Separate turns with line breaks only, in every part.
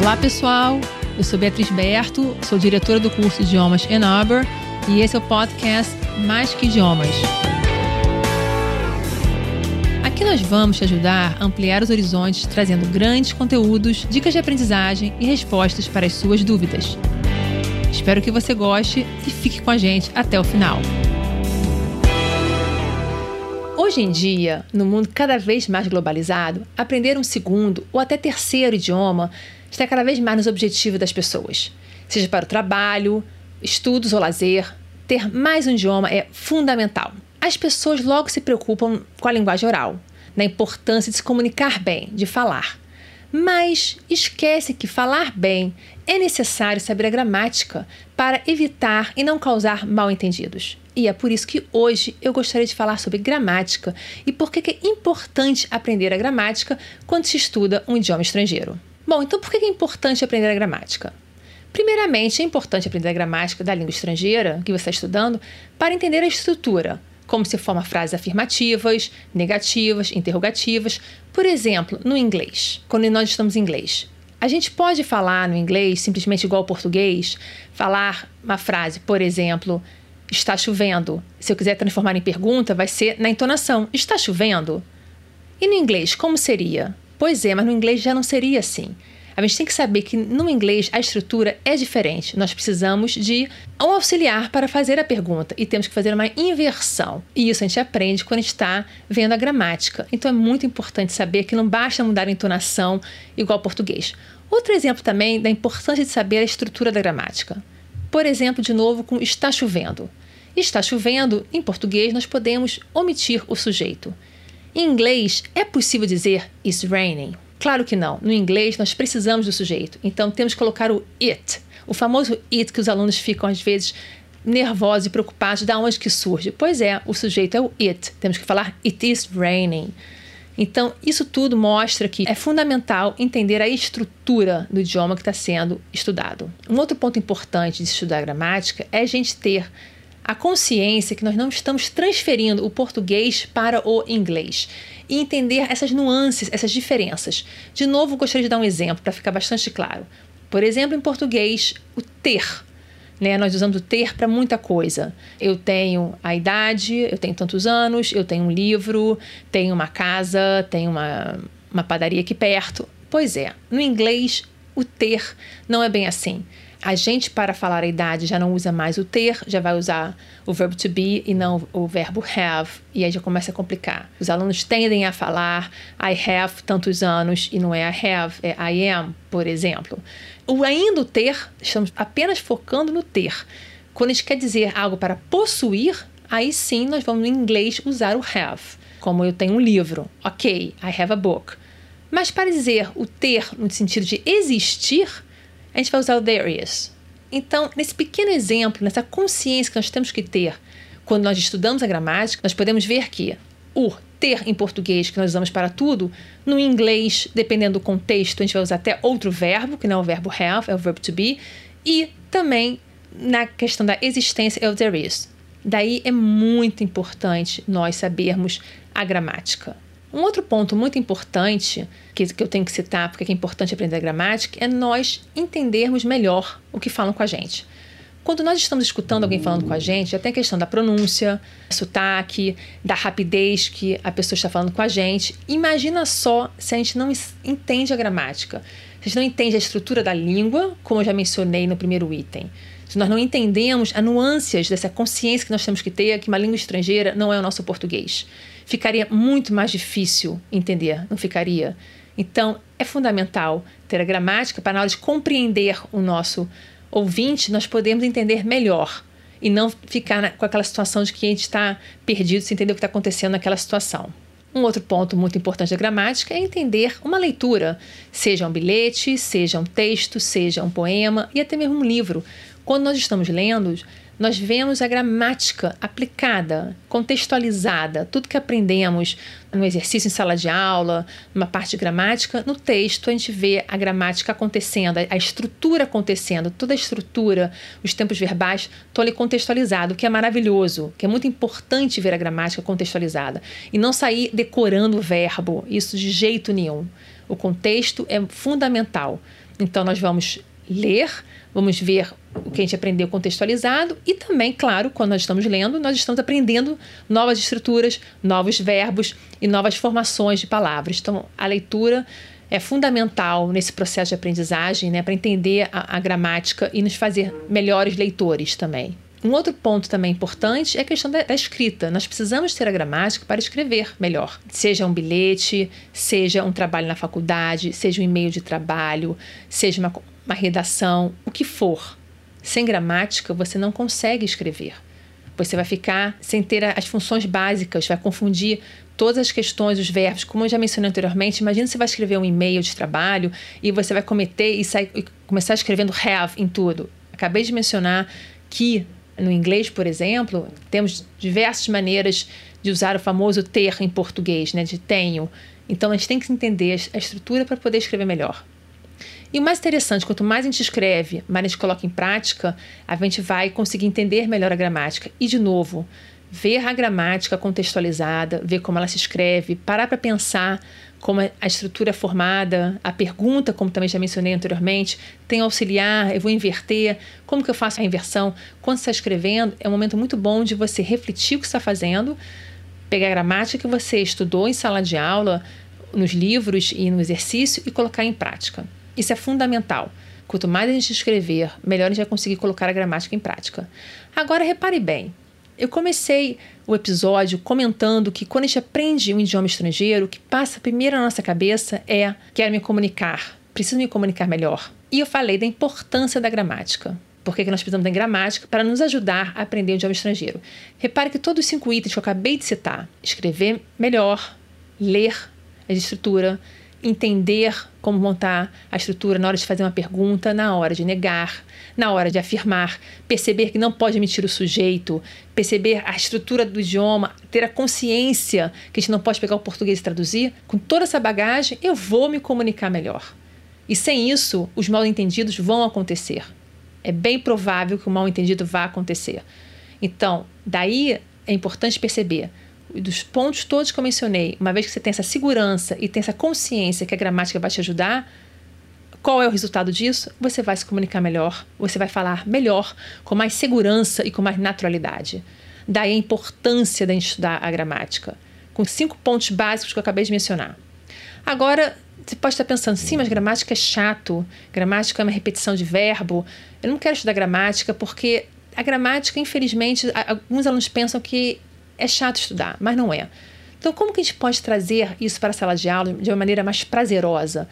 Olá, pessoal. Eu sou Beatriz Berto, sou diretora do curso Idiomas Arbor e esse é o podcast Mais que Idiomas. Aqui nós vamos te ajudar a ampliar os horizontes, trazendo grandes conteúdos, dicas de aprendizagem e respostas para as suas dúvidas. Espero que você goste e fique com a gente até o final. Hoje em dia, no mundo cada vez mais globalizado, aprender um segundo ou até terceiro idioma está cada vez mais nos objetivos das pessoas. Seja para o trabalho, estudos ou lazer, ter mais um idioma é fundamental. As pessoas logo se preocupam com a linguagem oral, na importância de se comunicar bem, de falar. Mas esquece que falar bem é necessário saber a gramática para evitar e não causar mal-entendidos. E é por isso que hoje eu gostaria de falar sobre gramática e por que é importante aprender a gramática quando se estuda um idioma estrangeiro. Bom, então por que é importante aprender a gramática? Primeiramente, é importante aprender a gramática da língua estrangeira que você está estudando para entender a estrutura, como se forma frases afirmativas, negativas, interrogativas. Por exemplo, no inglês, quando nós estamos em inglês. A gente pode falar no inglês simplesmente igual ao português, falar uma frase, por exemplo, está chovendo. Se eu quiser transformar em pergunta, vai ser na entonação: está chovendo? E no inglês, como seria? Pois é, mas no inglês já não seria assim. A gente tem que saber que no inglês a estrutura é diferente. Nós precisamos de um auxiliar para fazer a pergunta e temos que fazer uma inversão. E isso a gente aprende quando está vendo a gramática. Então é muito importante saber que não basta mudar a entonação igual ao português. Outro exemplo também da importância de saber a estrutura da gramática. Por exemplo, de novo, com está chovendo. Está chovendo, em português nós podemos omitir o sujeito. Em inglês, é possível dizer it's raining? Claro que não. No inglês, nós precisamos do sujeito. Então, temos que colocar o it. O famoso it que os alunos ficam, às vezes, nervosos e preocupados. Da onde que surge? Pois é, o sujeito é o it. Temos que falar it is raining. Então, isso tudo mostra que é fundamental entender a estrutura do idioma que está sendo estudado. Um outro ponto importante de estudar gramática é a gente ter a consciência que nós não estamos transferindo o português para o inglês e entender essas nuances, essas diferenças. De novo, gostaria de dar um exemplo para ficar bastante claro. Por exemplo, em português, o ter. Né? Nós usamos o ter para muita coisa. Eu tenho a idade, eu tenho tantos anos, eu tenho um livro, tenho uma casa, tenho uma, uma padaria aqui perto. Pois é, no inglês, o ter não é bem assim. A gente, para falar a idade, já não usa mais o ter, já vai usar o verbo to be e não o verbo have, e aí já começa a complicar. Os alunos tendem a falar I have tantos anos e não é I have, é I am, por exemplo. O ainda o ter, estamos apenas focando no ter. Quando a gente quer dizer algo para possuir, aí sim nós vamos em inglês usar o have. Como eu tenho um livro, ok, I have a book. Mas para dizer o ter no sentido de existir, a gente vai usar o there is. Então, nesse pequeno exemplo, nessa consciência que nós temos que ter quando nós estudamos a gramática, nós podemos ver que o ter em português, que nós usamos para tudo, no inglês, dependendo do contexto, a gente vai usar até outro verbo, que não é o verbo have, é o verbo to be, e também na questão da existência é o there is. Daí é muito importante nós sabermos a gramática. Um outro ponto muito importante que, que eu tenho que citar, porque é importante aprender a gramática, é nós entendermos melhor o que falam com a gente. Quando nós estamos escutando alguém falando com a gente, já tem a questão da pronúncia, sotaque, da rapidez que a pessoa está falando com a gente. Imagina só se a gente não entende a gramática, se a gente não entende a estrutura da língua, como eu já mencionei no primeiro item. Se nós não entendemos as nuances dessa consciência que nós temos que ter, que uma língua estrangeira não é o nosso português ficaria muito mais difícil entender, não ficaria? Então, é fundamental ter a gramática para, na hora de compreender o nosso ouvinte, nós podemos entender melhor e não ficar na, com aquela situação de que a gente está perdido sem entender o que está acontecendo naquela situação. Um outro ponto muito importante da gramática é entender uma leitura, seja um bilhete, seja um texto, seja um poema e até mesmo um livro. Quando nós estamos lendo, nós vemos a gramática aplicada, contextualizada, tudo que aprendemos no exercício em sala de aula, numa parte de gramática, no texto a gente vê a gramática acontecendo, a estrutura acontecendo, toda a estrutura, os tempos verbais, estão ali contextualizado, o que é maravilhoso, que é muito importante ver a gramática contextualizada e não sair decorando o verbo, isso de jeito nenhum. O contexto é fundamental. Então, nós vamos ler, vamos ver o que a gente aprendeu contextualizado e também, claro, quando nós estamos lendo, nós estamos aprendendo novas estruturas, novos verbos e novas formações de palavras. Então, a leitura é fundamental nesse processo de aprendizagem, né, para entender a, a gramática e nos fazer melhores leitores também. Um outro ponto também importante é a questão da, da, escrita. Nós precisamos ter a gramática para escrever melhor. Seja um bilhete, seja um trabalho na faculdade, seja um e-mail de trabalho, seja uma, uma redação, o que for. Sem gramática, você não consegue escrever. Você vai ficar sem ter as funções básicas, vai confundir todas as questões, os verbos. Como eu já mencionei anteriormente, imagina você vai escrever um e-mail de trabalho e você vai cometer e, e começar escrevendo have em tudo. Acabei de mencionar que no inglês, por exemplo, temos diversas maneiras de usar o famoso ter em português, né, de tenho. Então a gente tem que entender a estrutura para poder escrever melhor. E o mais interessante, quanto mais a gente escreve, mais a gente coloca em prática, a gente vai conseguir entender melhor a gramática. E de novo, ver a gramática contextualizada, ver como ela se escreve, parar para pensar como a estrutura é formada, a pergunta, como também já mencionei anteriormente, tem auxiliar, eu vou inverter, como que eu faço a inversão? Quando você está escrevendo, é um momento muito bom de você refletir o que está fazendo, pegar a gramática que você estudou em sala de aula, nos livros e no exercício e colocar em prática. Isso é fundamental. Quanto mais a gente escrever, melhor a gente vai conseguir colocar a gramática em prática. Agora, repare bem, eu comecei o episódio comentando que quando a gente aprende um idioma estrangeiro, o que passa primeiro na nossa cabeça é: quero me comunicar, preciso me comunicar melhor. E eu falei da importância da gramática. Por que, nós precisamos da gramática? Para nos ajudar a aprender o idioma estrangeiro. Repare que todos os cinco itens que eu acabei de citar: escrever melhor, ler a estrutura, entender como montar a estrutura na hora de fazer uma pergunta, na hora de negar, na hora de afirmar, perceber que não pode emitir o sujeito, perceber a estrutura do idioma, ter a consciência que a gente não pode pegar o português e traduzir. Com toda essa bagagem, eu vou me comunicar melhor. E sem isso, os mal entendidos vão acontecer. É bem provável que o mal entendido vá acontecer. Então, daí é importante perceber dos pontos todos que eu mencionei, uma vez que você tem essa segurança e tem essa consciência que a gramática vai te ajudar, qual é o resultado disso? Você vai se comunicar melhor, você vai falar melhor, com mais segurança e com mais naturalidade. Daí a importância de estudar a gramática, com cinco pontos básicos que eu acabei de mencionar. Agora, você pode estar pensando, sim, mas gramática é chato, gramática é uma repetição de verbo. Eu não quero estudar gramática porque a gramática, infelizmente, alguns alunos pensam que é chato estudar, mas não é. Então, como que a gente pode trazer isso para a sala de aula de uma maneira mais prazerosa?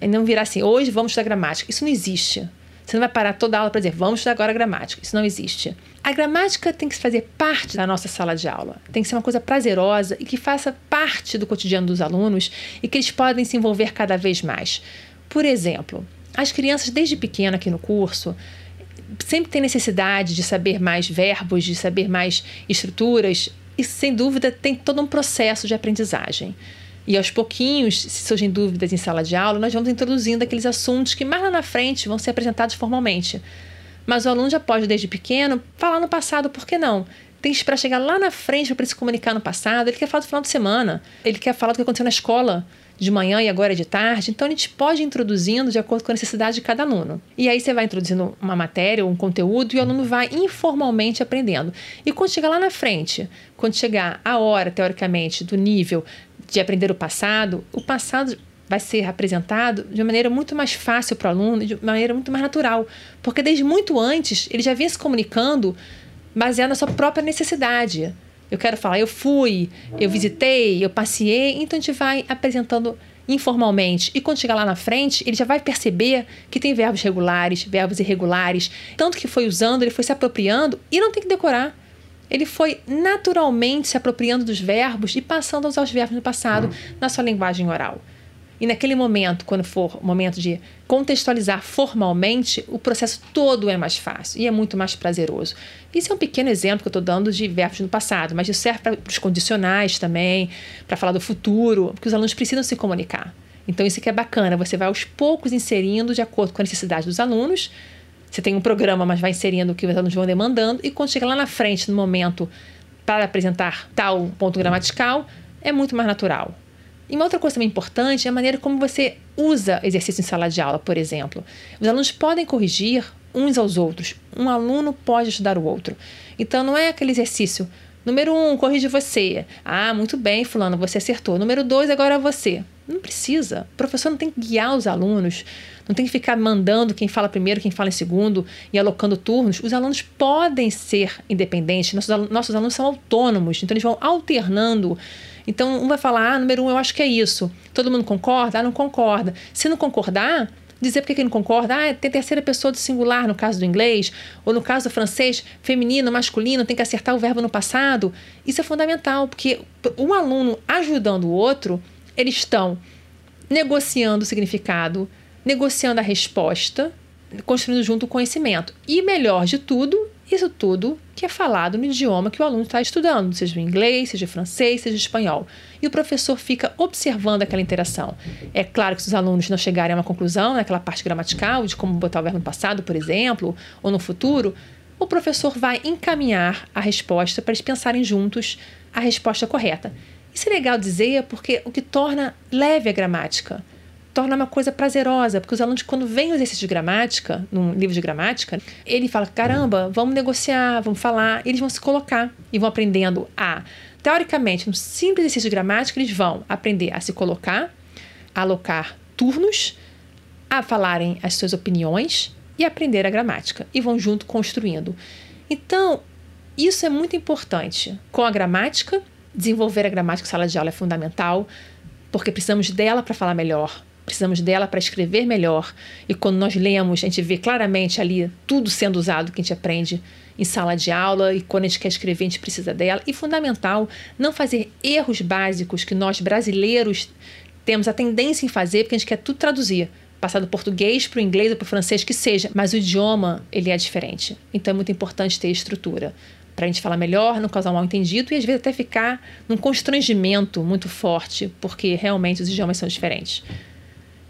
E não virar assim, hoje vamos estudar gramática. Isso não existe. Você não vai parar toda a aula para dizer, vamos estudar agora gramática. Isso não existe. A gramática tem que fazer parte da nossa sala de aula. Tem que ser uma coisa prazerosa e que faça parte do cotidiano dos alunos e que eles podem se envolver cada vez mais. Por exemplo, as crianças desde pequena aqui no curso sempre têm necessidade de saber mais verbos, de saber mais estruturas e sem dúvida tem todo um processo de aprendizagem. E aos pouquinhos, se surgem dúvidas em sala de aula, nós vamos introduzindo aqueles assuntos que mais lá na frente vão ser apresentados formalmente. Mas o aluno já pode, desde pequeno, falar no passado, por que não? Tem para chegar lá na frente para se comunicar no passado, ele quer falar do final de semana, ele quer falar do que aconteceu na escola, de manhã e agora de tarde. Então a gente pode ir introduzindo de acordo com a necessidade de cada aluno. E aí você vai introduzindo uma matéria, um conteúdo, e o aluno vai informalmente aprendendo. E quando chegar lá na frente, quando chegar a hora, teoricamente, do nível de aprender o passado, o passado vai ser apresentado de uma maneira muito mais fácil para o aluno, de uma maneira muito mais natural. Porque desde muito antes ele já vinha se comunicando baseado na sua própria necessidade. Eu quero falar, eu fui, eu visitei, eu passei. Então a gente vai apresentando informalmente. E quando chegar lá na frente, ele já vai perceber que tem verbos regulares, verbos irregulares. Tanto que foi usando, ele foi se apropriando e não tem que decorar. Ele foi naturalmente se apropriando dos verbos e passando a usar os verbos no passado na sua linguagem oral. E naquele momento, quando for o momento de contextualizar formalmente, o processo todo é mais fácil e é muito mais prazeroso. Isso é um pequeno exemplo que eu estou dando de verbos no passado, mas isso serve para os condicionais também, para falar do futuro, porque os alunos precisam se comunicar. Então, isso que é bacana, você vai aos poucos inserindo de acordo com a necessidade dos alunos. Você tem um programa, mas vai inserindo o que os alunos vão demandando, e quando chega lá na frente, no momento para apresentar tal ponto gramatical, é muito mais natural. E uma outra coisa também importante é a maneira como você usa exercício em sala de aula, por exemplo. Os alunos podem corrigir uns aos outros. Um aluno pode ajudar o outro. Então não é aquele exercício. Número um, corrige você. Ah, muito bem, fulano, você acertou. Número dois, agora é você. Não precisa. O professor não tem que guiar os alunos, não tem que ficar mandando quem fala primeiro, quem fala em segundo e alocando turnos. Os alunos podem ser independentes, nossos, nossos alunos são autônomos, então eles vão alternando. Então, um vai falar, ah, número um, eu acho que é isso. Todo mundo concorda? Ah, não concorda. Se não concordar, dizer porque que não concorda. Ah, tem terceira pessoa do singular no caso do inglês, ou no caso do francês, feminino, masculino, tem que acertar o verbo no passado. Isso é fundamental, porque um aluno ajudando o outro, eles estão negociando o significado, negociando a resposta, construindo junto o conhecimento. E melhor de tudo, isso tudo que é falado no idioma que o aluno está estudando, seja o inglês, seja o francês, seja o espanhol. E o professor fica observando aquela interação. É claro que se os alunos não chegarem a uma conclusão naquela parte gramatical, de como botar o verbo no passado, por exemplo, ou no futuro, o professor vai encaminhar a resposta para eles pensarem juntos a resposta correta. Isso é legal dizer porque o que torna leve a gramática torna uma coisa prazerosa, porque os alunos, quando vêm o exercício de gramática, num livro de gramática, ele fala: caramba, vamos negociar, vamos falar, eles vão se colocar e vão aprendendo a. Teoricamente, no simples exercício de gramática, eles vão aprender a se colocar, a alocar turnos, a falarem as suas opiniões e aprender a gramática. E vão junto construindo. Então, isso é muito importante. Com a gramática, desenvolver a gramática em sala de aula é fundamental, porque precisamos dela para falar melhor, precisamos dela para escrever melhor. E quando nós lemos, a gente vê claramente ali tudo sendo usado que a gente aprende em sala de aula e quando a gente quer escrever, a gente precisa dela. E fundamental, não fazer erros básicos que nós brasileiros temos a tendência em fazer, porque a gente quer tudo traduzir. Passar do português para o inglês ou para o francês, que seja, mas o idioma ele é diferente. Então é muito importante ter estrutura para a gente falar melhor, não causar um mal entendido e às vezes até ficar num constrangimento muito forte, porque realmente os idiomas são diferentes.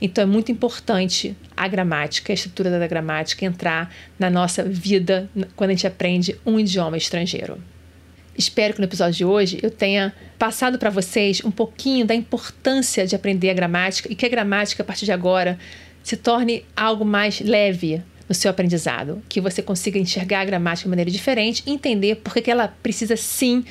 Então é muito importante a gramática, a estrutura da gramática entrar na nossa vida quando a gente aprende um idioma estrangeiro. Espero que no episódio de hoje eu tenha passado para vocês um pouquinho da importância de aprender a gramática e que a gramática a partir de agora se torne algo mais leve no seu aprendizado, que você consiga enxergar a gramática de maneira diferente e entender por que ela precisa sim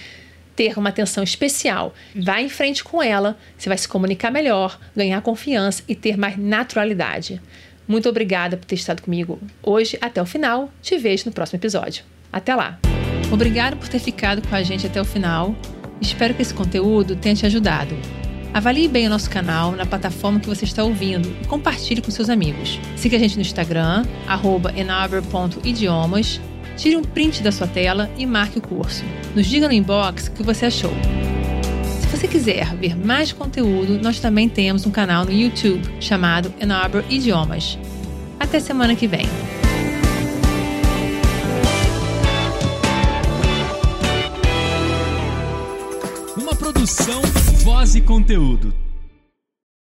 ter uma atenção especial. Vá em frente com ela, você vai se comunicar melhor, ganhar confiança e ter mais naturalidade. Muito obrigada por ter estado comigo hoje até o final. Te vejo no próximo episódio. Até lá! Obrigado por ter ficado com a gente até o final. Espero que esse conteúdo tenha te ajudado. Avalie bem o nosso canal na plataforma que você está ouvindo e compartilhe com seus amigos. Siga a gente no Instagram, enaber.idiomas Tire um print da sua tela e marque o curso. Nos diga no inbox o que você achou. Se você quiser ver mais conteúdo, nós também temos um canal no YouTube chamado Arbor Idiomas. Até semana que vem.
Uma produção, voz e conteúdo.